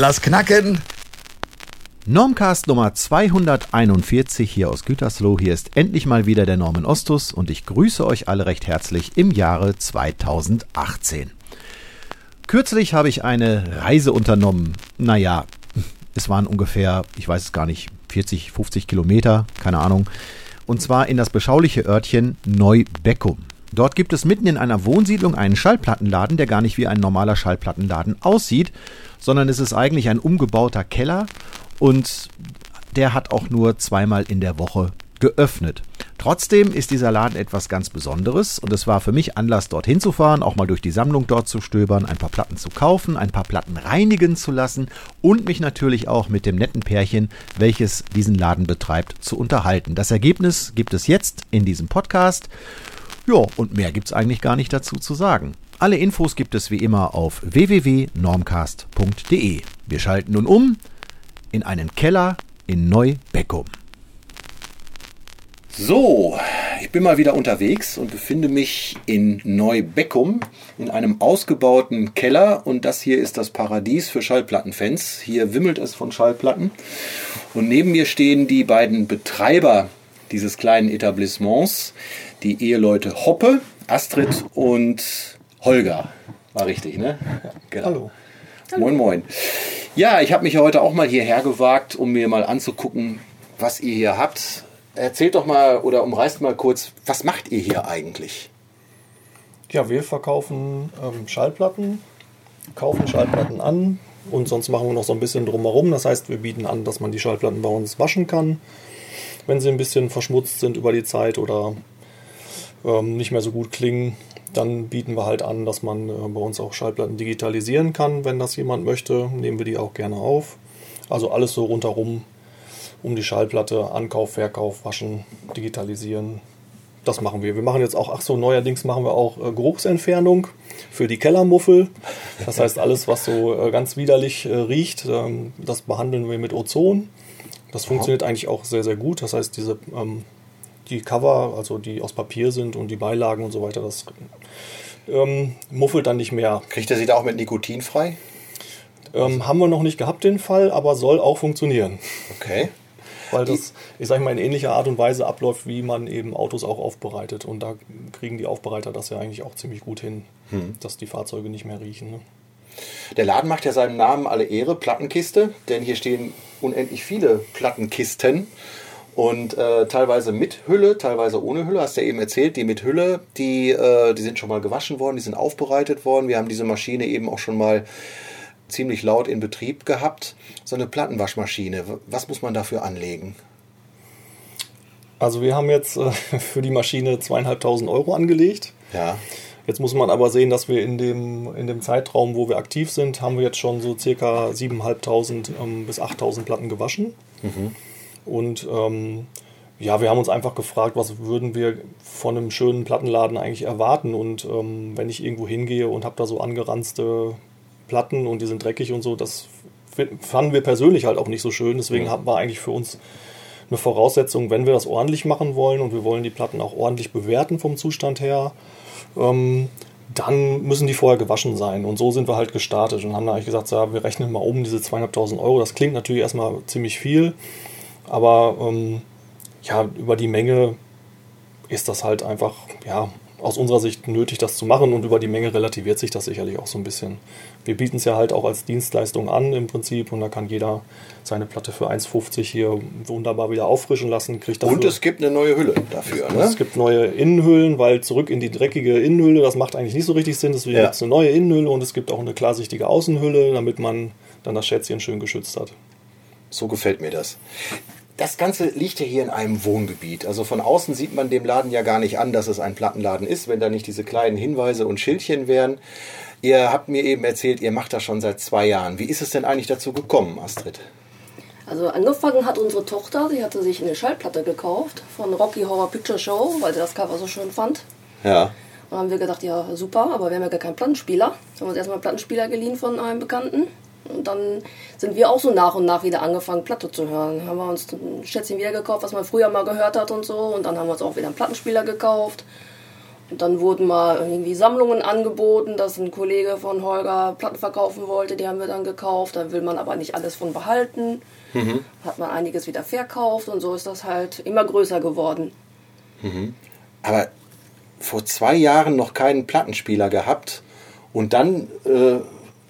lass knacken. Normcast Nummer 241 hier aus Gütersloh. Hier ist endlich mal wieder der Norman Ostus und ich grüße euch alle recht herzlich im Jahre 2018. Kürzlich habe ich eine Reise unternommen. Naja, es waren ungefähr, ich weiß es gar nicht, 40, 50 Kilometer, keine Ahnung. Und zwar in das beschauliche Örtchen Neubeckum. Dort gibt es mitten in einer Wohnsiedlung einen Schallplattenladen, der gar nicht wie ein normaler Schallplattenladen aussieht, sondern es ist eigentlich ein umgebauter Keller und der hat auch nur zweimal in der Woche geöffnet. Trotzdem ist dieser Laden etwas ganz Besonderes und es war für mich Anlass, dorthin zu fahren, auch mal durch die Sammlung dort zu stöbern, ein paar Platten zu kaufen, ein paar Platten reinigen zu lassen und mich natürlich auch mit dem netten Pärchen, welches diesen Laden betreibt, zu unterhalten. Das Ergebnis gibt es jetzt in diesem Podcast. Ja, und mehr gibt es eigentlich gar nicht dazu zu sagen. Alle Infos gibt es wie immer auf www.normcast.de. Wir schalten nun um in einen Keller in Neubeckum. So, ich bin mal wieder unterwegs und befinde mich in Neubeckum in einem ausgebauten Keller und das hier ist das Paradies für Schallplattenfans. Hier wimmelt es von Schallplatten und neben mir stehen die beiden Betreiber dieses kleinen Etablissements, die Eheleute Hoppe, Astrid und Holger. War richtig, ne? Genau. Hallo. Moin, moin. Ja, ich habe mich heute auch mal hierher gewagt, um mir mal anzugucken, was ihr hier habt. Erzählt doch mal oder umreißt mal kurz, was macht ihr hier eigentlich? Ja, wir verkaufen ähm, Schallplatten, kaufen Schallplatten an und sonst machen wir noch so ein bisschen drumherum. Das heißt, wir bieten an, dass man die Schallplatten bei uns waschen kann, wenn sie ein bisschen verschmutzt sind über die Zeit oder ähm, nicht mehr so gut klingen. Dann bieten wir halt an, dass man äh, bei uns auch Schallplatten digitalisieren kann, wenn das jemand möchte. Nehmen wir die auch gerne auf. Also alles so rundherum um die Schallplatte, Ankauf, Verkauf, Waschen, Digitalisieren. Das machen wir. Wir machen jetzt auch, ach so, neuerdings machen wir auch äh, Geruchsentfernung für die Kellermuffel. Das heißt, alles, was so äh, ganz widerlich äh, riecht, ähm, das behandeln wir mit Ozon. Das funktioniert eigentlich auch sehr, sehr gut. Das heißt, diese ähm, die Cover, also die aus Papier sind und die Beilagen und so weiter, das ähm, muffelt dann nicht mehr. Kriegt er sie da auch mit Nikotin frei? Ähm, haben wir noch nicht gehabt den Fall, aber soll auch funktionieren. Okay. Weil das, ich sage mal, in ähnlicher Art und Weise abläuft, wie man eben Autos auch aufbereitet. Und da kriegen die Aufbereiter das ja eigentlich auch ziemlich gut hin, hm. dass die Fahrzeuge nicht mehr riechen. Ne? Der Laden macht ja seinem Namen alle Ehre, Plattenkiste, denn hier stehen unendlich viele Plattenkisten. Und äh, teilweise mit Hülle, teilweise ohne Hülle. Hast du ja eben erzählt, die mit Hülle, die, äh, die sind schon mal gewaschen worden, die sind aufbereitet worden. Wir haben diese Maschine eben auch schon mal ziemlich laut in Betrieb gehabt. So eine Plattenwaschmaschine, was muss man dafür anlegen? Also wir haben jetzt äh, für die Maschine zweieinhalbtausend Euro angelegt. Ja. Jetzt muss man aber sehen, dass wir in dem, in dem Zeitraum, wo wir aktiv sind, haben wir jetzt schon so circa 7.500 ähm, bis 8.000 Platten gewaschen. Mhm. Und ähm, ja, wir haben uns einfach gefragt, was würden wir von einem schönen Plattenladen eigentlich erwarten. Und ähm, wenn ich irgendwo hingehe und habe da so angeranzte Platten und die sind dreckig und so, das fanden wir persönlich halt auch nicht so schön. Deswegen mhm. war eigentlich für uns eine Voraussetzung, wenn wir das ordentlich machen wollen und wir wollen die Platten auch ordentlich bewerten vom Zustand her, ähm, dann müssen die vorher gewaschen sein. Und so sind wir halt gestartet und haben dann eigentlich gesagt, ja, wir rechnen mal um diese zweieinhalbtausend Euro. Das klingt natürlich erstmal ziemlich viel. Aber ähm, ja, über die Menge ist das halt einfach, ja, aus unserer Sicht nötig, das zu machen und über die Menge relativiert sich das sicherlich auch so ein bisschen. Wir bieten es ja halt auch als Dienstleistung an im Prinzip und da kann jeder seine Platte für 1,50 hier wunderbar wieder auffrischen lassen. Kriegt und es gibt eine neue Hülle dafür. Ne? Es gibt neue Innenhüllen, weil zurück in die dreckige Innenhülle, das macht eigentlich nicht so richtig Sinn. Deswegen ja. gibt es eine neue Innenhülle und es gibt auch eine klarsichtige Außenhülle, damit man dann das Schätzchen schön geschützt hat. So gefällt mir das. Das Ganze liegt ja hier in einem Wohngebiet. Also von außen sieht man dem Laden ja gar nicht an, dass es ein Plattenladen ist, wenn da nicht diese kleinen Hinweise und Schildchen wären. Ihr habt mir eben erzählt, ihr macht das schon seit zwei Jahren. Wie ist es denn eigentlich dazu gekommen, Astrid? Also angefangen hat unsere Tochter, sie hatte sich eine Schallplatte gekauft von Rocky Horror Picture Show, weil sie das Cover so schön fand. Ja. Und dann haben wir gedacht, ja super, aber wir haben ja gar keinen Plattenspieler. Haben wir uns erstmal einen Plattenspieler geliehen von einem Bekannten. Und dann sind wir auch so nach und nach wieder angefangen, Platte zu hören. Haben wir uns ein Schätzchen wieder gekauft, was man früher mal gehört hat und so. Und dann haben wir uns auch wieder einen Plattenspieler gekauft. Und dann wurden mal irgendwie Sammlungen angeboten, dass ein Kollege von Holger Platten verkaufen wollte, die haben wir dann gekauft. Da will man aber nicht alles von behalten. Mhm. Hat man einiges wieder verkauft und so ist das halt immer größer geworden. Mhm. Aber vor zwei Jahren noch keinen Plattenspieler gehabt und dann, äh,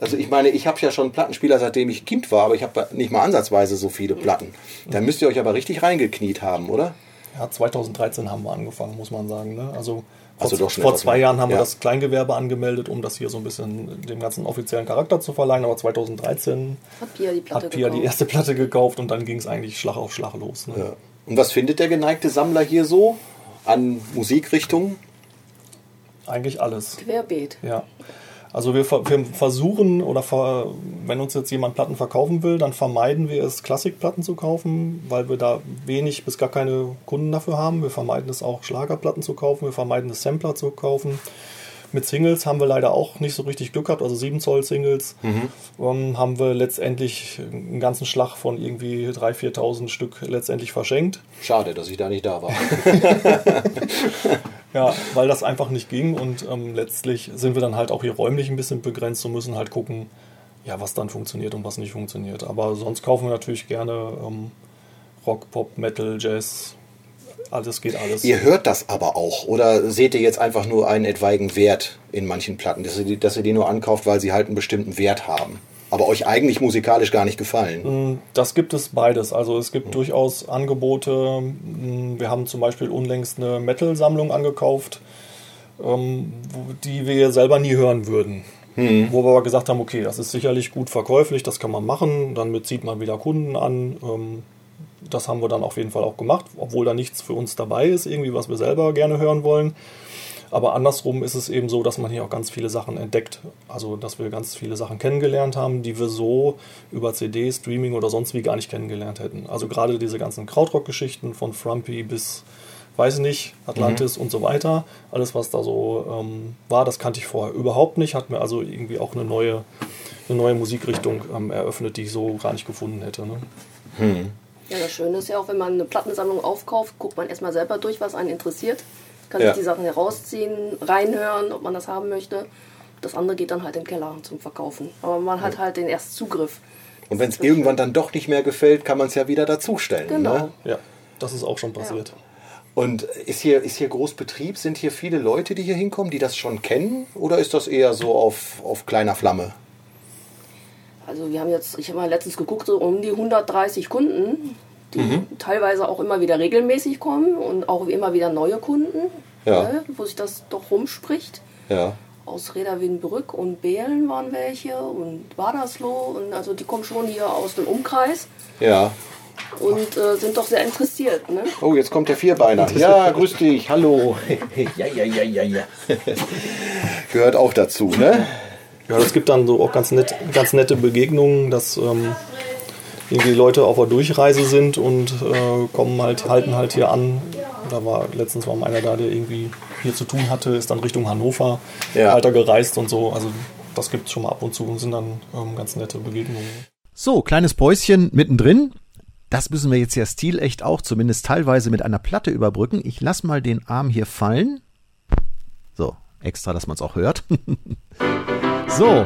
also ich meine, ich habe ja schon Plattenspieler, seitdem ich Kind war, aber ich habe nicht mal ansatzweise so viele Platten. Da müsst ihr euch aber richtig reingekniet haben, oder? Ja, 2013 haben wir angefangen, muss man sagen. Ne? Also vor, also vor zwei Jahren haben ja. wir das Kleingewerbe angemeldet, um das hier so ein bisschen dem ganzen offiziellen Charakter zu verleihen. Aber 2013 hat Pia die, Platte hat Pia die erste Platte gekauft und dann ging es eigentlich Schlag auf Schlag los. Ne? Ja. Und was findet der geneigte Sammler hier so an Musikrichtungen? Eigentlich alles. Querbeet. Ja. Also wir, wir, versuchen oder ver, wenn uns jetzt jemand Platten verkaufen will, dann vermeiden wir es, Klassikplatten zu kaufen, weil wir da wenig bis gar keine Kunden dafür haben. Wir vermeiden es auch, Schlagerplatten zu kaufen. Wir vermeiden es, Sampler zu kaufen. Mit Singles haben wir leider auch nicht so richtig Glück gehabt, also 7 Zoll Singles. Mhm. Um, haben wir letztendlich einen ganzen Schlag von irgendwie 3.000, 4.000 Stück letztendlich verschenkt. Schade, dass ich da nicht da war. ja, weil das einfach nicht ging und ähm, letztlich sind wir dann halt auch hier räumlich ein bisschen begrenzt und müssen halt gucken, ja, was dann funktioniert und was nicht funktioniert. Aber sonst kaufen wir natürlich gerne ähm, Rock, Pop, Metal, Jazz, alles geht alles. Ihr hört das aber auch oder seht ihr jetzt einfach nur einen etwaigen Wert in manchen Platten, dass ihr, die, dass ihr die nur ankauft, weil sie halt einen bestimmten Wert haben? Aber euch eigentlich musikalisch gar nicht gefallen? Mm, das gibt es beides. Also es gibt mhm. durchaus Angebote. Mm, wir haben zum Beispiel unlängst eine Metal-Sammlung angekauft, ähm, die wir selber nie hören würden. Mhm. Wo wir aber gesagt haben, okay, das ist sicherlich gut verkäuflich, das kann man machen, damit zieht man wieder Kunden an. Ähm, das haben wir dann auf jeden Fall auch gemacht, obwohl da nichts für uns dabei ist, irgendwie, was wir selber gerne hören wollen. Aber andersrum ist es eben so, dass man hier auch ganz viele Sachen entdeckt. Also, dass wir ganz viele Sachen kennengelernt haben, die wir so über CD, Streaming oder sonst wie gar nicht kennengelernt hätten. Also, gerade diese ganzen Krautrock-Geschichten von Frumpy bis, weiß ich nicht, Atlantis mhm. und so weiter. Alles, was da so ähm, war, das kannte ich vorher überhaupt nicht. Hat mir also irgendwie auch eine neue, eine neue Musikrichtung ähm, eröffnet, die ich so gar nicht gefunden hätte. Ne? Mhm. Ja, das Schöne ist ja auch, wenn man eine Plattensammlung aufkauft, guckt man erstmal selber durch, was einen interessiert. Kann ja. sich die Sachen herausziehen, reinhören, ob man das haben möchte. Das andere geht dann halt in den Keller zum Verkaufen. Aber man hat halt den ersten Zugriff. Und wenn es irgendwann dann doch nicht mehr gefällt, kann man es ja wieder dazustellen. Genau. Ne? Ja, das ist auch schon passiert. Ja. Und ist hier, ist hier Großbetrieb? Sind hier viele Leute, die hier hinkommen, die das schon kennen? Oder ist das eher so auf, auf kleiner Flamme? Also wir haben jetzt, ich habe mal letztens geguckt, so um die 130 Kunden, die mhm. teilweise auch immer wieder regelmäßig kommen und auch immer wieder neue Kunden, ja. ne, wo sich das doch rumspricht. Ja. Aus Reda Wiedenbrück und Behlen waren welche und Badersloh und also die kommen schon hier aus dem Umkreis. Ja. Und äh, sind doch sehr interessiert. Ne? Oh, jetzt kommt der Vierbeiner. Ja, grüß dich, hallo. ja, ja, ja, ja, ja. Gehört auch dazu, ne? Ja, das gibt dann so auch ganz, nett, ganz nette Begegnungen, dass ähm, irgendwie Leute auf der Durchreise sind und äh, kommen halt, halten halt hier an. Da war letztens war mal einer da, der irgendwie hier zu tun hatte, ist dann Richtung Hannover ja. weiter gereist und so. Also das gibt es schon mal ab und zu und sind dann ähm, ganz nette Begegnungen. So, kleines Päuschen mittendrin. Das müssen wir jetzt ja stilecht auch zumindest teilweise mit einer Platte überbrücken. Ich lasse mal den Arm hier fallen. So, extra, dass man es auch hört. So.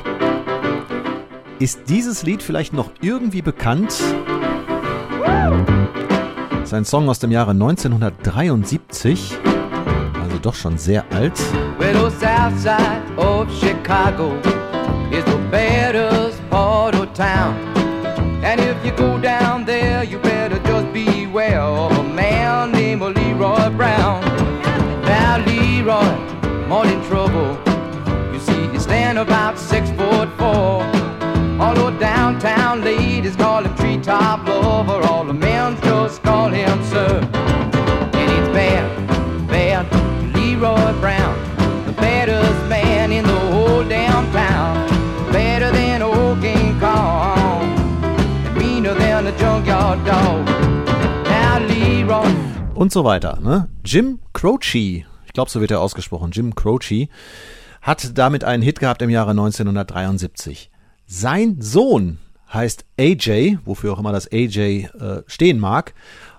Ist dieses Lied vielleicht noch irgendwie bekannt? Das ist ein Song aus dem Jahre 1973, also doch schon sehr alt. Well, the south side of Chicago is the baddest part of town. And if you go down there, you better just beware of a man named Leroy Brown. Now Leroy, morning trouble. Ladies call him treetop lover, all the men just call him sir. And it's bad, bad Leroy Brown, the baddest man in the whole damn town. Better than old King Kong, and meaner than a junkyard dog. Now Leroy. Und so weiter, ne? Jim Croce, ich glaube, so wird er ausgesprochen, Jim Croce hat damit einen Hit gehabt im Jahre 1973. Sein Sohn heißt AJ, wofür auch immer das AJ äh, stehen mag,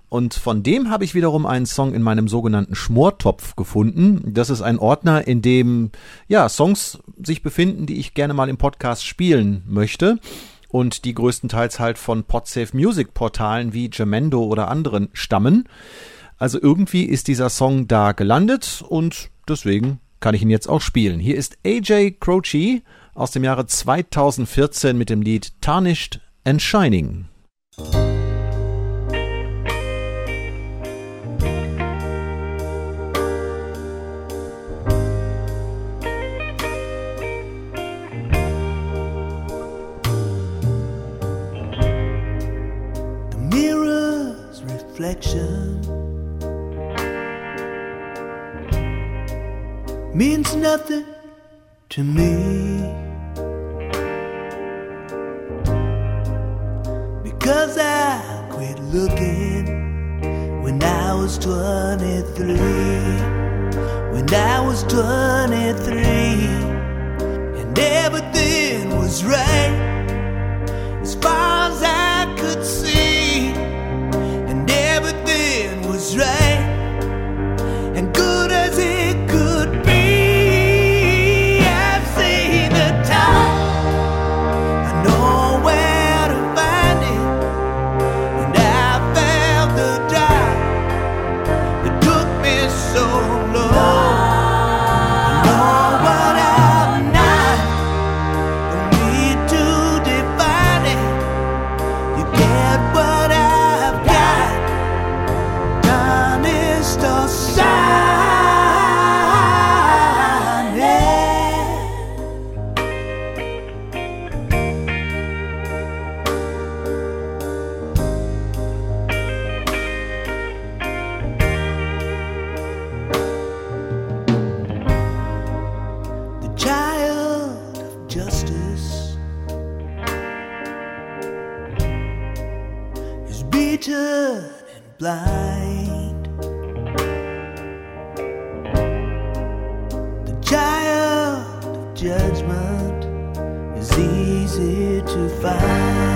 Und von dem habe ich wiederum einen Song in meinem sogenannten Schmortopf gefunden. Das ist ein Ordner, in dem ja Songs sich befinden, die ich gerne mal im Podcast spielen möchte und die größtenteils halt von Podsafe Music Portalen wie Jamendo oder anderen stammen. Also irgendwie ist dieser Song da gelandet und deswegen kann ich ihn jetzt auch spielen. Hier ist AJ Croce aus dem Jahre 2014 mit dem Lied Tarnished and Shining. means nothing to me Looking. When I was 23 when I was 23 and everything was right judgment is easy to find,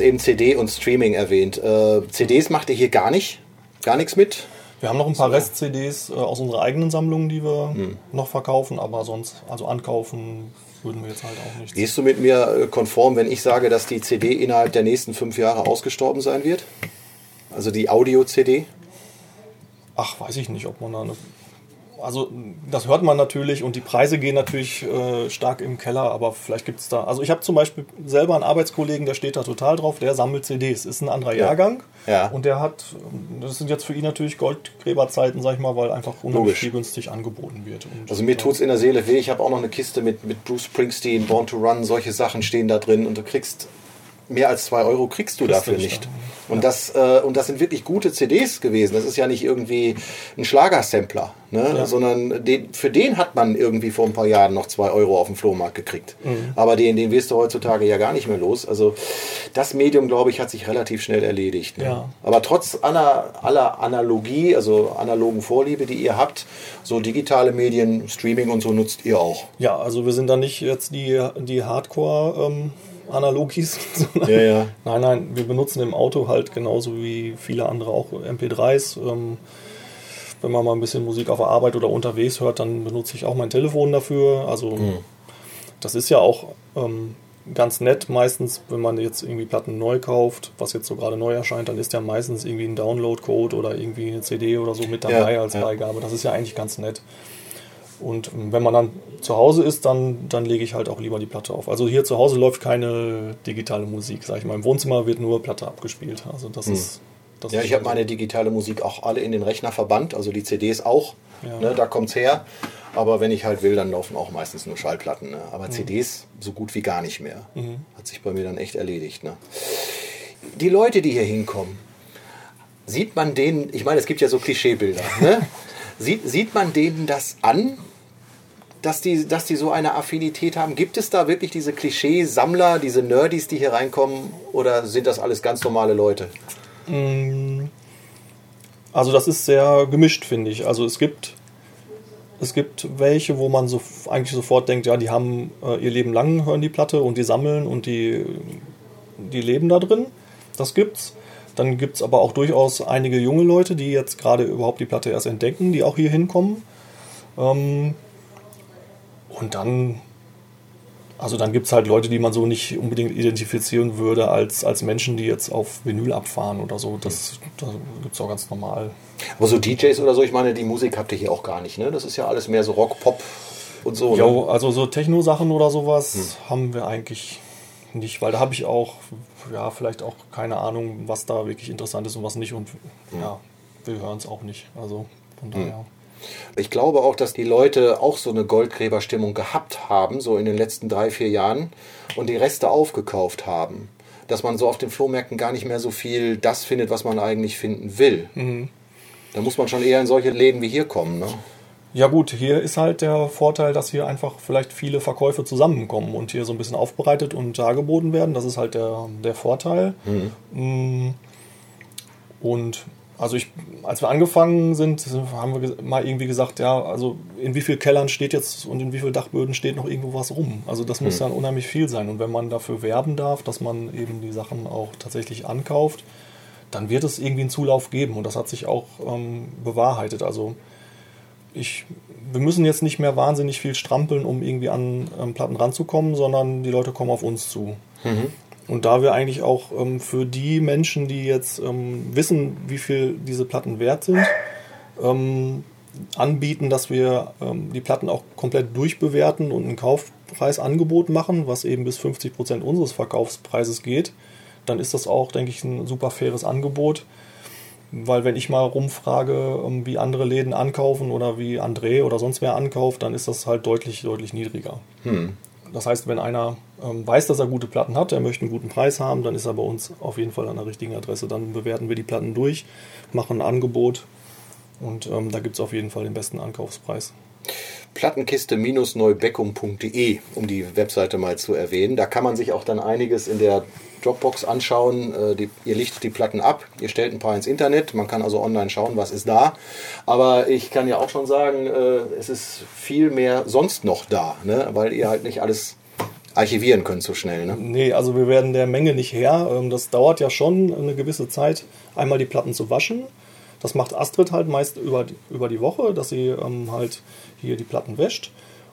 hast eben CD und Streaming erwähnt. Äh, CDs macht ihr hier gar nicht? Gar nichts mit? Wir haben noch ein paar Rest-CDs äh, aus unserer eigenen Sammlung, die wir noch verkaufen, aber sonst, also ankaufen würden wir jetzt halt auch nicht. Gehst du mit mir äh, konform, wenn ich sage, dass die CD innerhalb der nächsten fünf Jahre ausgestorben sein wird? Also die Audio-CD? Ach, weiß ich nicht, ob man da eine, also das hört man natürlich und die Preise gehen natürlich äh, stark im Keller, aber vielleicht gibt es da. Also ich habe zum Beispiel selber einen Arbeitskollegen, der steht da total drauf, der sammelt CDs, ist ein anderer ja. Jahrgang. Ja. Und der hat, das sind jetzt für ihn natürlich Goldgräberzeiten, sag ich mal, weil einfach unheimlich günstig angeboten wird. Und also mir tut es in der Seele weh. Ich habe auch noch eine Kiste mit, mit Bruce Springsteen, Born to Run, solche Sachen stehen da drin und du kriegst mehr als zwei Euro kriegst du kriegst dafür nicht. Ja. Und, das, äh, und das sind wirklich gute CDs gewesen. Das ist ja nicht irgendwie ein Schlagersampler, ne? Ja. sondern den, für den hat man irgendwie vor ein paar Jahren noch zwei Euro auf dem Flohmarkt gekriegt. Mhm. Aber den, den wirst du heutzutage ja gar nicht mehr los. Also das Medium, glaube ich, hat sich relativ schnell erledigt. Ne? Ja. Aber trotz aller, aller Analogie, also analogen Vorliebe, die ihr habt, so digitale Medien, Streaming und so nutzt ihr auch. Ja, also wir sind da nicht jetzt die, die Hardcore- ähm Analogis. ja, ja. Nein, nein, wir benutzen im Auto halt genauso wie viele andere auch MP3s. Ähm, wenn man mal ein bisschen Musik auf der Arbeit oder unterwegs hört, dann benutze ich auch mein Telefon dafür. Also mhm. das ist ja auch ähm, ganz nett meistens, wenn man jetzt irgendwie Platten neu kauft, was jetzt so gerade neu erscheint, dann ist ja meistens irgendwie ein Download-Code oder irgendwie eine CD oder so mit dabei ja, als. Beigabe. Das ist ja eigentlich ganz nett. Und wenn man dann zu Hause ist, dann, dann lege ich halt auch lieber die Platte auf. Also hier zu Hause läuft keine digitale Musik, sag ich mal. Im Wohnzimmer wird nur Platte abgespielt. Also das hm. ist. Das ja, ist ich habe meine digitale Musik auch alle in den Rechner verbannt, also die CDs auch. Ja. Ne, da es her. Aber wenn ich halt will, dann laufen auch meistens nur Schallplatten. Ne? Aber mhm. CDs so gut wie gar nicht mehr. Mhm. Hat sich bei mir dann echt erledigt. Ne? Die Leute, die hier hinkommen, sieht man denen, ich meine, es gibt ja so Klischeebilder, ne? sieht, sieht man denen das an, dass die, dass die so eine Affinität haben? Gibt es da wirklich diese Klischee-Sammler, diese Nerdys, die hier reinkommen? Oder sind das alles ganz normale Leute? Mm. Also das ist sehr gemischt, finde ich. Also es gibt, es gibt welche, wo man so eigentlich sofort denkt, ja, die haben äh, ihr Leben lang hören die Platte und die sammeln und die, die leben da drin. Das gibt's. Dann gibt es aber auch durchaus einige junge Leute, die jetzt gerade überhaupt die Platte erst entdecken, die auch hier hinkommen. Ähm, und dann, also dann gibt es halt Leute, die man so nicht unbedingt identifizieren würde als, als Menschen, die jetzt auf Vinyl abfahren oder so. Das, das gibt es auch ganz normal. Aber so DJs oder so, ich meine, die Musik habt ihr hier auch gar nicht, ne? Das ist ja alles mehr so Rock, Pop und so. Ja, ne? also so Techno-Sachen oder sowas hm. haben wir eigentlich nicht, weil da habe ich auch, ja, vielleicht auch keine Ahnung, was da wirklich interessant ist und was nicht. Und hm. ja, wir hören es auch nicht. Also von hm. daher. Hm. Ich glaube auch, dass die Leute auch so eine Goldgräberstimmung gehabt haben, so in den letzten drei, vier Jahren, und die Reste aufgekauft haben. Dass man so auf den Flohmärkten gar nicht mehr so viel das findet, was man eigentlich finden will. Mhm. Da muss man schon eher in solche Läden wie hier kommen. Ne? Ja gut, hier ist halt der Vorteil, dass hier einfach vielleicht viele Verkäufe zusammenkommen und hier so ein bisschen aufbereitet und dargeboten werden. Das ist halt der, der Vorteil. Mhm. Mm. Und also ich, als wir angefangen sind, haben wir mal irgendwie gesagt, ja, also in wie vielen Kellern steht jetzt und in wie vielen Dachböden steht noch irgendwo was rum. Also das muss mhm. dann unheimlich viel sein. Und wenn man dafür werben darf, dass man eben die Sachen auch tatsächlich ankauft, dann wird es irgendwie einen Zulauf geben. Und das hat sich auch ähm, bewahrheitet. Also ich, wir müssen jetzt nicht mehr wahnsinnig viel strampeln, um irgendwie an ähm, Platten ranzukommen, sondern die Leute kommen auf uns zu. Mhm. Und da wir eigentlich auch ähm, für die Menschen, die jetzt ähm, wissen, wie viel diese Platten wert sind, ähm, anbieten, dass wir ähm, die Platten auch komplett durchbewerten und ein Kaufpreisangebot machen, was eben bis 50 Prozent unseres Verkaufspreises geht, dann ist das auch, denke ich, ein super faires Angebot. Weil wenn ich mal rumfrage, ähm, wie andere Läden ankaufen oder wie André oder sonst wer ankauft, dann ist das halt deutlich, deutlich niedriger. Hm. Das heißt, wenn einer ähm, weiß, dass er gute Platten hat, er möchte einen guten Preis haben, dann ist er bei uns auf jeden Fall an der richtigen Adresse. Dann bewerten wir die Platten durch, machen ein Angebot und ähm, da gibt es auf jeden Fall den besten Ankaufspreis. Plattenkiste-neubeckum.de, um die Webseite mal zu erwähnen. Da kann man sich auch dann einiges in der Dropbox anschauen. Äh, die, ihr lichtet die Platten ab, ihr stellt ein paar ins Internet. Man kann also online schauen, was ist da. Aber ich kann ja auch schon sagen, äh, es ist viel mehr sonst noch da, ne? weil ihr halt nicht alles archivieren könnt so schnell. Ne? Nee, also wir werden der Menge nicht her. Ähm, das dauert ja schon eine gewisse Zeit, einmal die Platten zu waschen. Das macht Astrid halt meist über die, über die Woche, dass sie ähm, halt hier die Platten wäscht.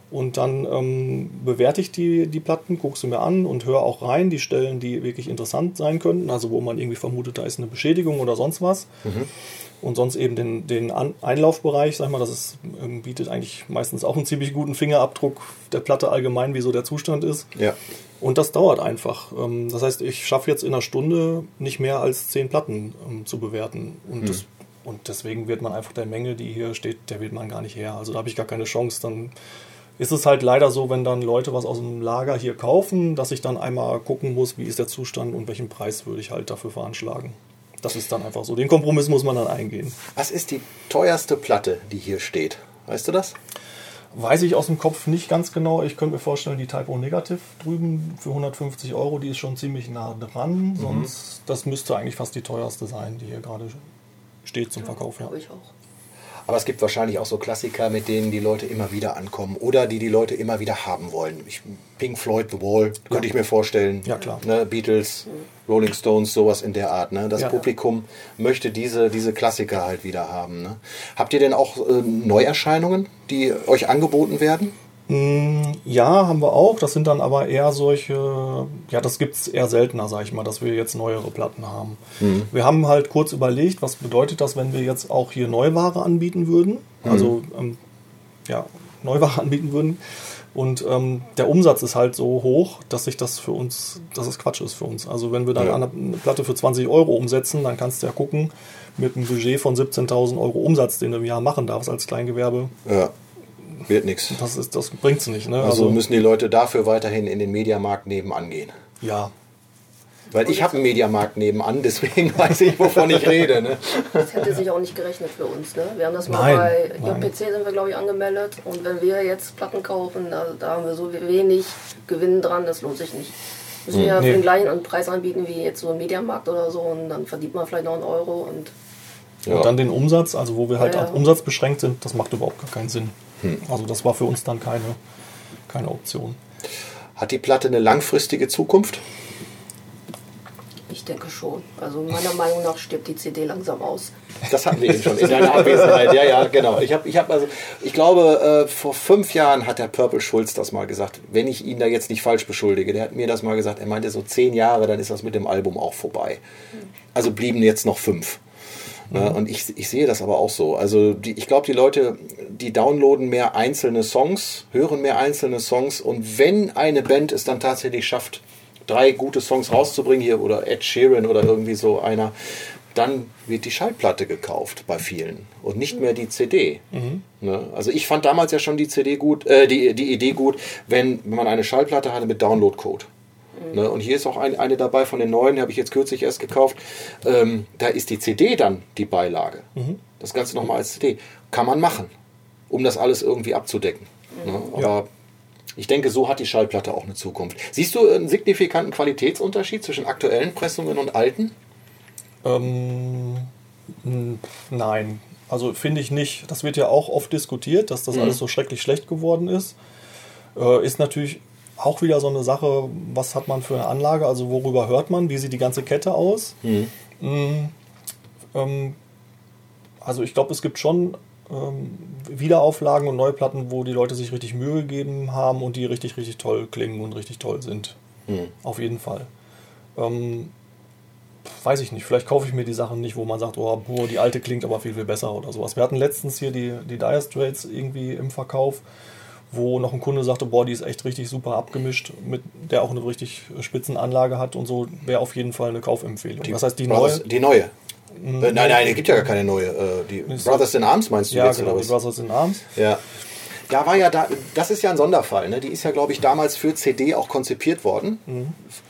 Und dann ähm, bewerte ich die, die Platten, gucke sie mir an und höre auch rein, die Stellen, die wirklich interessant sein könnten, also wo man irgendwie vermutet, da ist eine Beschädigung oder sonst was. Mhm. Und sonst eben den, den An Einlaufbereich, sag mal, das ist, ähm, bietet eigentlich meistens auch einen ziemlich guten Fingerabdruck der Platte allgemein, wie so der Zustand ist. Ja. Und das dauert einfach. Ähm, das heißt, ich schaffe jetzt in einer Stunde nicht mehr als zehn Platten ähm, zu bewerten. Und, mhm. das, und deswegen wird man einfach der Menge, die hier steht, der wird man gar nicht her. Also da habe ich gar keine Chance. Dann ist es halt leider so, wenn dann Leute was aus dem Lager hier kaufen, dass ich dann einmal gucken muss, wie ist der Zustand und welchen Preis würde ich halt dafür veranschlagen. Das ist dann einfach so. Den Kompromiss muss man dann eingehen. Was ist die teuerste Platte, die hier steht? Weißt du das? Weiß ich aus dem Kopf nicht ganz genau. Ich könnte mir vorstellen, die Typo Negative drüben für 150 Euro, die ist schon ziemlich nah dran. Mhm. Sonst, das müsste eigentlich fast die teuerste sein, die hier gerade steht zum ja, Verkauf. Ja, ich auch. Aber es gibt wahrscheinlich auch so Klassiker, mit denen die Leute immer wieder ankommen oder die die Leute immer wieder haben wollen. Ich, Pink Floyd, The Wall, könnte ja. ich mir vorstellen. Ja, klar. Ne, Beatles, Rolling Stones, sowas in der Art. Ne? Das ja. Publikum möchte diese, diese Klassiker halt wieder haben. Ne? Habt ihr denn auch äh, Neuerscheinungen, die euch angeboten werden? Mm, ja, haben wir auch. Das sind dann aber eher solche, ja, das gibt es eher seltener, sag ich mal, dass wir jetzt neuere Platten haben. Mhm. Wir haben halt kurz überlegt, was bedeutet das, wenn wir jetzt auch hier Neuware anbieten würden. Mhm. Also, ähm, ja, Neuware anbieten würden. Und ähm, der Umsatz ist halt so hoch, dass sich das für uns, dass es Quatsch ist für uns. Also wenn wir dann ja. eine Platte für 20 Euro umsetzen, dann kannst du ja gucken, mit einem Budget von 17.000 Euro Umsatz, den du im Jahr machen darfst als Kleingewerbe, ja wird nichts. Das, ist, das bringt es nicht. Ne? Also, also, müssen die Leute dafür weiterhin in den Mediamarkt nebenan gehen. Ja. Weil ich habe einen Mediamarkt nebenan, deswegen weiß ich, wovon ich rede. Ne? Das hätte sich auch nicht gerechnet für uns. Ne? Wir haben das mal nein, bei JPC sind wir, glaube ich, angemeldet. Und wenn wir jetzt Platten kaufen, da, da haben wir so wenig Gewinn dran, das lohnt sich nicht. Müssen wir hm, nee. für den gleichen Preis anbieten wie jetzt so ein Mediamarkt oder so und dann verdient man vielleicht noch einen Euro. Und, ja. und dann den Umsatz, also wo wir halt ja, ja. auf Umsatz beschränkt sind, das macht überhaupt gar keinen Sinn. Hm. Also das war für uns dann keine, keine Option. Hat die Platte eine langfristige Zukunft? Ich denke schon. Also meiner Meinung nach stirbt die CD langsam aus. Das hatten wir eben schon in deiner Abwesenheit. Ja, ja, genau. Ich, hab, ich, hab also, ich glaube, äh, vor fünf Jahren hat der Purple Schulz das mal gesagt. Wenn ich ihn da jetzt nicht falsch beschuldige, der hat mir das mal gesagt. Er meinte so zehn Jahre, dann ist das mit dem Album auch vorbei. Also blieben jetzt noch fünf. Ne? Mhm. Und ich, ich sehe das aber auch so. Also die, ich glaube, die Leute, die downloaden mehr einzelne Songs, hören mehr einzelne Songs und wenn eine Band es dann tatsächlich schafft, drei gute Songs rauszubringen hier oder Ed Sheeran oder irgendwie so einer, dann wird die Schallplatte gekauft bei vielen und nicht mehr die CD. Mhm. Ne? Also ich fand damals ja schon die CD gut, äh, die, die Idee gut, wenn, man eine Schallplatte hatte mit Downloadcode. Ne? Und hier ist auch ein, eine dabei von den neuen, die habe ich jetzt kürzlich erst gekauft. Ähm, da ist die CD dann die Beilage. Mhm. Das Ganze nochmal als CD. Kann man machen, um das alles irgendwie abzudecken. Mhm. Ne? Aber ja. ich denke, so hat die Schallplatte auch eine Zukunft. Siehst du einen signifikanten Qualitätsunterschied zwischen aktuellen Pressungen und alten? Ähm, nein, also finde ich nicht. Das wird ja auch oft diskutiert, dass das mhm. alles so schrecklich schlecht geworden ist. Äh, ist natürlich auch wieder so eine Sache, was hat man für eine Anlage, also worüber hört man, wie sieht die ganze Kette aus. Mhm. Mhm, ähm, also ich glaube, es gibt schon ähm, Wiederauflagen und Neuplatten, wo die Leute sich richtig Mühe gegeben haben und die richtig, richtig toll klingen und richtig toll sind. Mhm. Auf jeden Fall. Ähm, weiß ich nicht, vielleicht kaufe ich mir die Sachen nicht, wo man sagt, oh, boah, die alte klingt aber viel, viel besser oder sowas. Wir hatten letztens hier die, die Dire Straits irgendwie im Verkauf wo noch ein Kunde sagte, boah, die ist echt richtig super abgemischt, mit der auch eine richtig Spitzenanlage hat und so, wäre auf jeden Fall eine Kaufempfehlung. Die, das heißt, die neue. Die neue. Mhm. Nein, nein, es gibt ja gar keine neue. Äh, die Brothers in Arms meinst du ja, jetzt? Genau, oder was? die Brothers in Arms. Ja. Da war ja da, das ist ja ein Sonderfall. Ne? Die ist ja, glaube ich, damals für CD auch konzipiert worden. Mhm.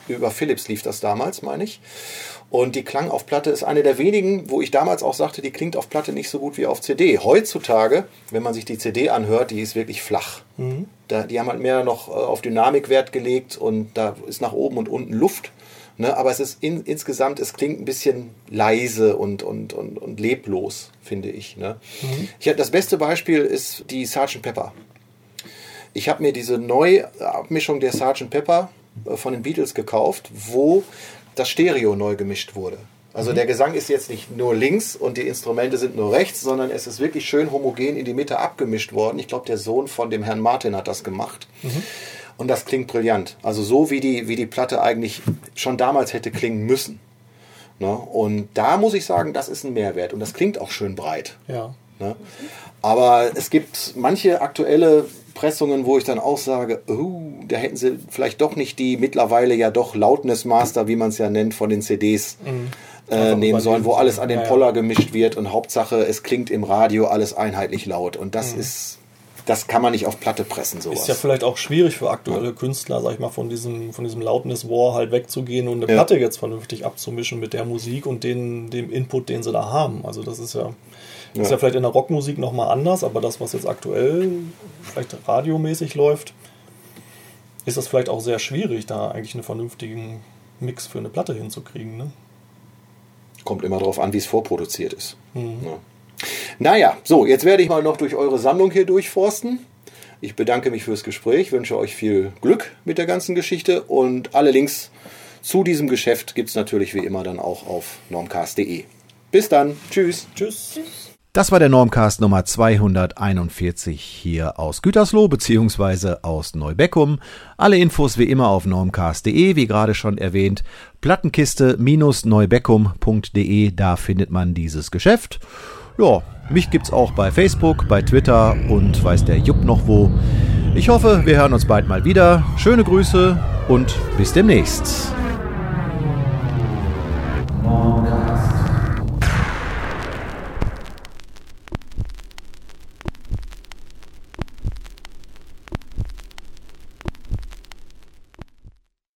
Über Philips lief das damals, meine ich. Und die klang auf Platte ist eine der wenigen, wo ich damals auch sagte, die klingt auf Platte nicht so gut wie auf CD. Heutzutage, wenn man sich die CD anhört, die ist wirklich flach. Mhm. Da, die haben halt mehr noch äh, auf Dynamik Wert gelegt und da ist nach oben und unten Luft. Ne? Aber es ist in, insgesamt, es klingt ein bisschen leise und, und, und, und leblos, finde ich. Ne? Mhm. ich. Das beste Beispiel ist die Sgt. Pepper. Ich habe mir diese Neuabmischung der Sgt. Pepper äh, von den Beatles gekauft, wo das Stereo neu gemischt wurde. Also mhm. der Gesang ist jetzt nicht nur links und die Instrumente sind nur rechts, sondern es ist wirklich schön homogen in die Mitte abgemischt worden. Ich glaube, der Sohn von dem Herrn Martin hat das gemacht. Mhm. Und das klingt brillant. Also so wie die, wie die Platte eigentlich schon damals hätte klingen müssen. Ne? Und da muss ich sagen, das ist ein Mehrwert. Und das klingt auch schön breit. Ja. Ne? Aber es gibt manche aktuelle Pressungen, wo ich dann auch sage, oh, da hätten sie vielleicht doch nicht die mittlerweile ja doch Loudness Master, wie man es ja nennt, von den CDs mhm. äh, nehmen sollen, wo alles an den Poller gemischt wird und Hauptsache, es klingt im Radio alles einheitlich laut. Und das mhm. ist, das kann man nicht auf Platte pressen, sowas. Ist ja vielleicht auch schwierig für aktuelle Künstler, sag ich mal, von diesem, von diesem Loudness War halt wegzugehen und eine ja. Platte jetzt vernünftig abzumischen mit der Musik und den, dem Input, den sie da haben. Also das ist ja. Ja. Ist ja vielleicht in der Rockmusik nochmal anders, aber das, was jetzt aktuell vielleicht radiomäßig läuft, ist das vielleicht auch sehr schwierig, da eigentlich einen vernünftigen Mix für eine Platte hinzukriegen. Ne? Kommt immer darauf an, wie es vorproduziert ist. Mhm. Ja. Naja, so, jetzt werde ich mal noch durch eure Sammlung hier durchforsten. Ich bedanke mich fürs Gespräch, wünsche euch viel Glück mit der ganzen Geschichte und alle Links zu diesem Geschäft gibt es natürlich wie immer dann auch auf normcast.de. Bis dann. Tschüss. Tschüss. Das war der Normcast Nummer 241 hier aus Gütersloh beziehungsweise aus Neubeckum. Alle Infos wie immer auf normcast.de, wie gerade schon erwähnt. Plattenkiste-neubeckum.de, da findet man dieses Geschäft. Ja, mich gibt's auch bei Facebook, bei Twitter und weiß der Jupp noch wo. Ich hoffe, wir hören uns bald mal wieder. Schöne Grüße und bis demnächst.